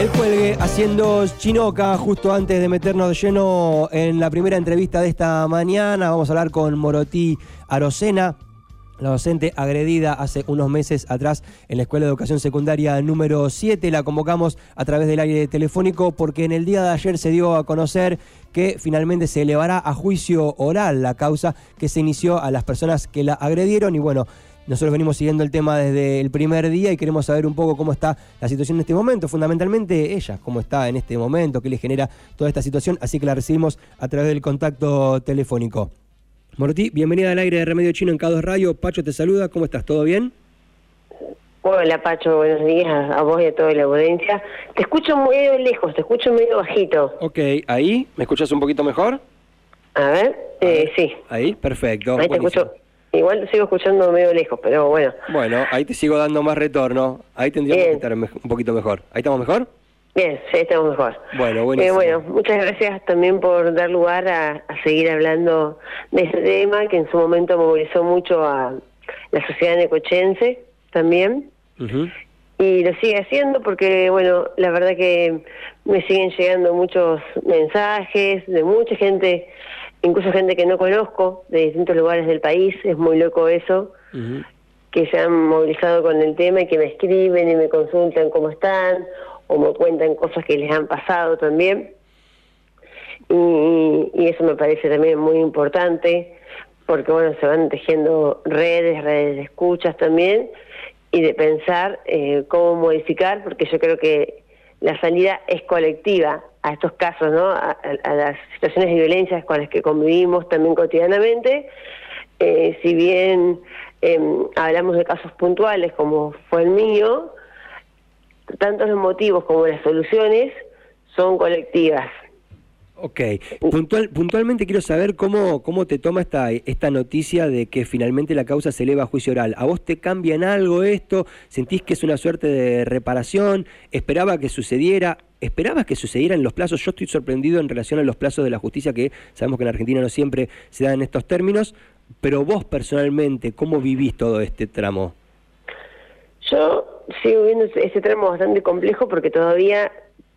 El cuelgue haciendo chinoca justo antes de meternos de lleno en la primera entrevista de esta mañana. Vamos a hablar con Morotí Arocena, la docente agredida hace unos meses atrás en la Escuela de Educación Secundaria número 7. La convocamos a través del aire telefónico porque en el día de ayer se dio a conocer que finalmente se elevará a juicio oral la causa que se inició a las personas que la agredieron y bueno, nosotros venimos siguiendo el tema desde el primer día y queremos saber un poco cómo está la situación en este momento, fundamentalmente ella, cómo está en este momento, qué le genera toda esta situación, así que la recibimos a través del contacto telefónico. Morotí, bienvenida al aire de Remedio Chino en K2 Radio. Pacho te saluda, ¿cómo estás? ¿Todo bien? Hola Pacho, buenos días a vos y a toda la audiencia. Te escucho muy lejos, te escucho medio bajito. Ok, ahí, ¿me escuchas un poquito mejor? A ver, eh, sí. Ahí, perfecto. Ahí te escucho. Igual sigo escuchando medio lejos, pero bueno. Bueno, ahí te sigo dando más retorno. Ahí tendríamos que estar un poquito mejor. ¿Ahí estamos mejor? Bien, sí, estamos mejor. Bueno, buenísimo. Eh, bueno, muchas gracias también por dar lugar a, seguir hablando de este tema que en su momento movilizó mucho a la sociedad necochense también. Y lo sigue haciendo porque, bueno, la verdad que me siguen llegando muchos mensajes de mucha gente incluso gente que no conozco de distintos lugares del país, es muy loco eso, que se han movilizado con el tema y que me escriben y me consultan cómo están o me cuentan cosas que les han pasado también. Y, eso me parece también muy importante porque bueno, se van tejiendo redes, redes de escuchas también y de pensar eh, cómo modificar, porque yo creo que la salida es colectiva a estos casos, ¿no? A, las situaciones de violencia con las que convivimos también cotidianamente. Eh, si bien em, hablamos de casos puntuales como fue el mío, tanto los motivos como las soluciones son colectivas. Ok, Puntual, puntualmente quiero saber cómo, cómo te toma esta, esta noticia de que finalmente la causa se eleva a juicio oral. ¿A vos te cambia en algo esto? ¿Sentís que es una suerte de reparación? ¿Esperaba que sucediera? ¿Esperabas que sucediera en los plazos? Yo estoy sorprendido en relación a los plazos de la justicia, que sabemos que en Argentina no siempre se dan en estos términos, pero vos personalmente, ¿cómo vivís todo este tramo? Yo sigo viendo ese tramo bastante complejo porque todavía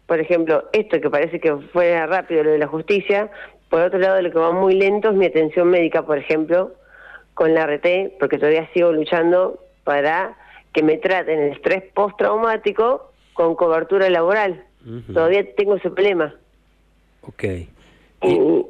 por ejemplo, esto que parece que fuera rápido, lo de la justicia, por otro lado, lo que va muy lento es mi atención médica, por ejemplo, con la RT, porque todavía sigo luchando para que me traten el estrés postraumático con cobertura laboral. Todavía tengo ese problema. Ok. Y,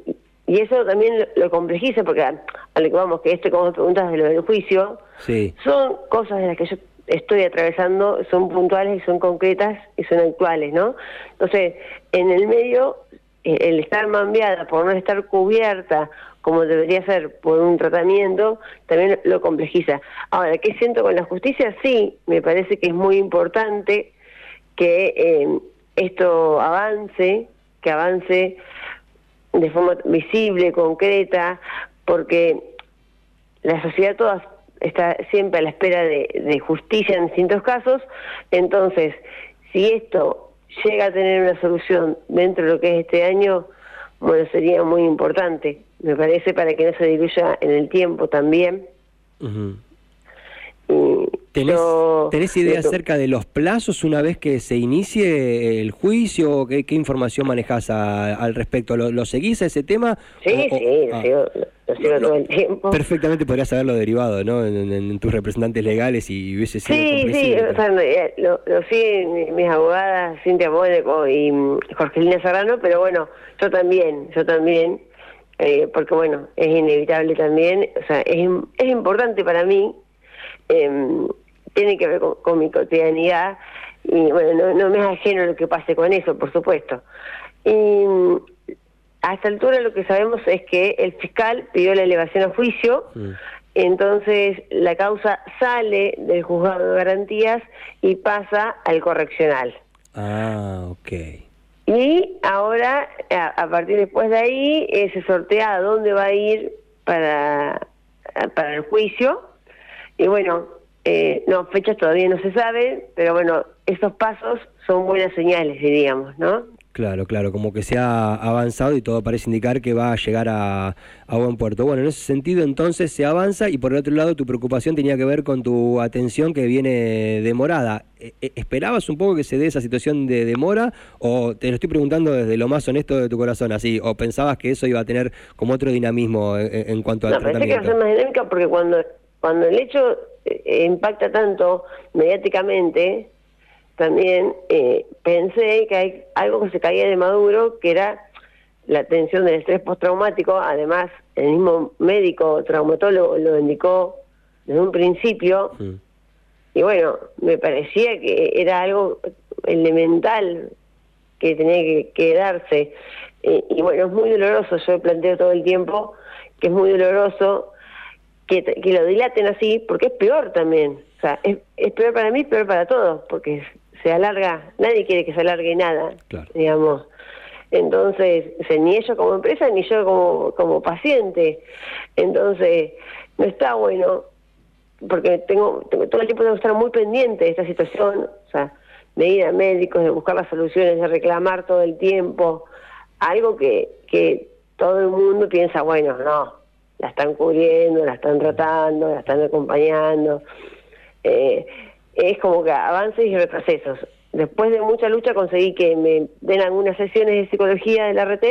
eso también lo, complejiza, porque a, lo que vamos, que esto como preguntas de lo del juicio, sí. son cosas de las que yo estoy atravesando son puntuales y son concretas y son actuales, ¿no? Entonces, en el medio, eh, el estar mambiada por no estar cubierta como debería ser por un tratamiento, también lo complejiza. Ahora, ¿qué siento con la justicia? Sí, me parece que es muy importante que eh, esto avance, que avance de forma visible, concreta, porque la sociedad toda está siempre a la espera de, justicia en distintos casos. Entonces, si esto llega a tener una solución dentro de lo que es este año, bueno, sería muy importante, me parece, para que no se diluya en el tiempo también. ¿Tenés, idea acerca de los plazos una vez que se inicie el juicio? ¿Qué, qué información manejas al respecto? ¿Lo, seguís a ese tema? Sí, sí, lo, ah. sigo, todo el tiempo. Perfectamente podrías haberlo derivado, ¿no? En, tus representantes legales y hubiese sido Sí, sí, o sea, eh, lo, lo siguen mis abogadas Cintia Mónaco y Jorgelina Serrano, pero bueno, yo también, yo también, eh, porque bueno, es inevitable también, o sea, es, es importante para mí eh, tiene que ver con, mi cotidianidad y bueno, no, me es ajeno lo que pase con eso, por supuesto. Y a esta altura lo que sabemos es que el fiscal pidió la elevación a juicio, mm. entonces la causa sale del juzgado de garantías y pasa al correccional. Ah, ok. Y ahora, a, partir después de ahí, eh, se sortea a dónde va a ir para, para el juicio. Y bueno, eh, no, fechas todavía no se sabe, pero bueno, esos pasos son buenas señales, diríamos, ¿no? Claro, claro, como que se ha avanzado y todo parece indicar que va a llegar a, buen puerto. Bueno, en ese sentido entonces se avanza y por el otro lado tu preocupación tenía que ver con tu atención que viene demorada. E, e, ¿Esperabas un poco que se dé esa situación de demora o te lo estoy preguntando desde lo más honesto de tu corazón así o pensabas que eso iba a tener como otro dinamismo en, cuanto al no, tratamiento? Pensé que iba a ser más dinámica porque cuando, cuando el hecho eh, impacta tanto mediáticamente también eh, pensé que hay algo que se caía de Maduro, que era la atención del estrés postraumático. Además, el mismo médico traumatólogo lo indicó desde un principio. Y bueno, me parecía que era algo elemental que tenía que quedarse. y bueno, es muy doloroso, yo planteo todo el tiempo que es muy doloroso que, que lo dilaten así, porque es peor también. O sea, es, es peor para mí, peor para todos, porque se alarga, nadie quiere que se alargue nada, digamos. Entonces, ni ellos como empresa, ni yo como, como paciente. Entonces, no está bueno, porque tengo, todo el tiempo tengo que estar muy pendiente de esta situación, o sea, de ir a médicos, de buscar las soluciones, de reclamar todo el tiempo, algo que, que todo el mundo piensa, bueno, no, la están cubriendo, la están tratando, la están acompañando. Eh, es como que avances y retrocesos. Después de mucha lucha conseguí que me den algunas sesiones de psicología del RT,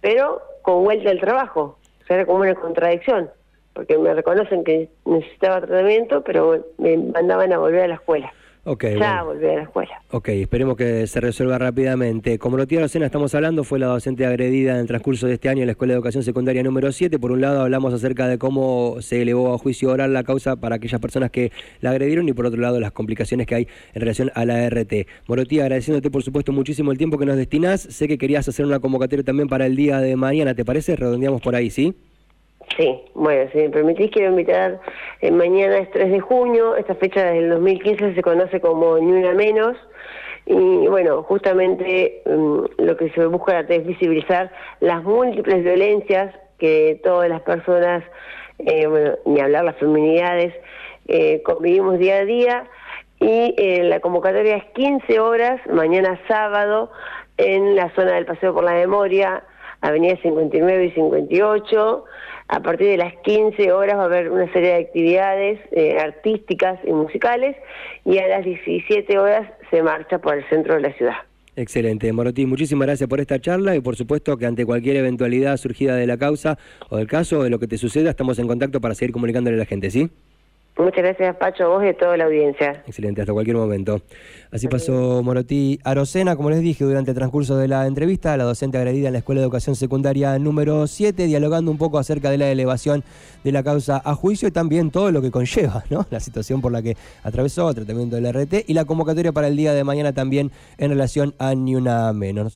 pero con vuelta al trabajo. O sea, era como una contradicción, porque me reconocen que necesitaba tratamiento, pero me mandaban a volver a la escuela. Okay, ya volví a la escuela. Ok, esperemos que se resuelva rápidamente. Como lo tiene Rosena estamos hablando, fue la docente agredida en el transcurso de este año en la Escuela de Educación Secundaria número 7. Por un lado hablamos acerca de cómo se elevó a juicio oral la causa para aquellas personas que la agredieron y por otro lado las complicaciones que hay en relación a la RT. Morotí, agradeciéndote por supuesto muchísimo el tiempo que nos destinás. Sé que querías hacer una convocatoria también para el día de mañana, ¿te parece? Redondeamos por ahí, ¿sí? Sí, bueno, si me permitís, quiero invitar, eh, mañana es 3 de junio, esta fecha del 2015 se conoce como Ni Una Menos, y bueno, justamente mm, lo que se busca es visibilizar las múltiples violencias que todas las personas, eh, bueno, ni hablar las feminidades, eh, convivimos día a día, y la convocatoria es 15 horas, mañana sábado, en la zona del Paseo por la Memoria, Avenida 59 y 58, a partir de las 15 horas va a haber una serie de actividades eh, artísticas y musicales y a las 17 horas se marcha por el centro de la ciudad. Excelente, Morotín, muchísimas gracias por esta charla y por supuesto que ante cualquier eventualidad surgida de la causa o del caso o de lo que te suceda, estamos en contacto para seguir comunicándole a la gente, ¿sí? Muchas gracias, Pacho, a vos y a toda la audiencia. Excelente, hasta cualquier momento. Así pasó Morotí Arocena, como les dije, durante el transcurso de la entrevista, la docente agredida en la Escuela de Educación Secundaria número 7, dialogando un poco acerca de la elevación de la causa a juicio y también todo lo que conlleva, ¿no? La situación por la que atravesó, el tratamiento del RT y la convocatoria para el día de mañana también en relación a Ni Una Menos.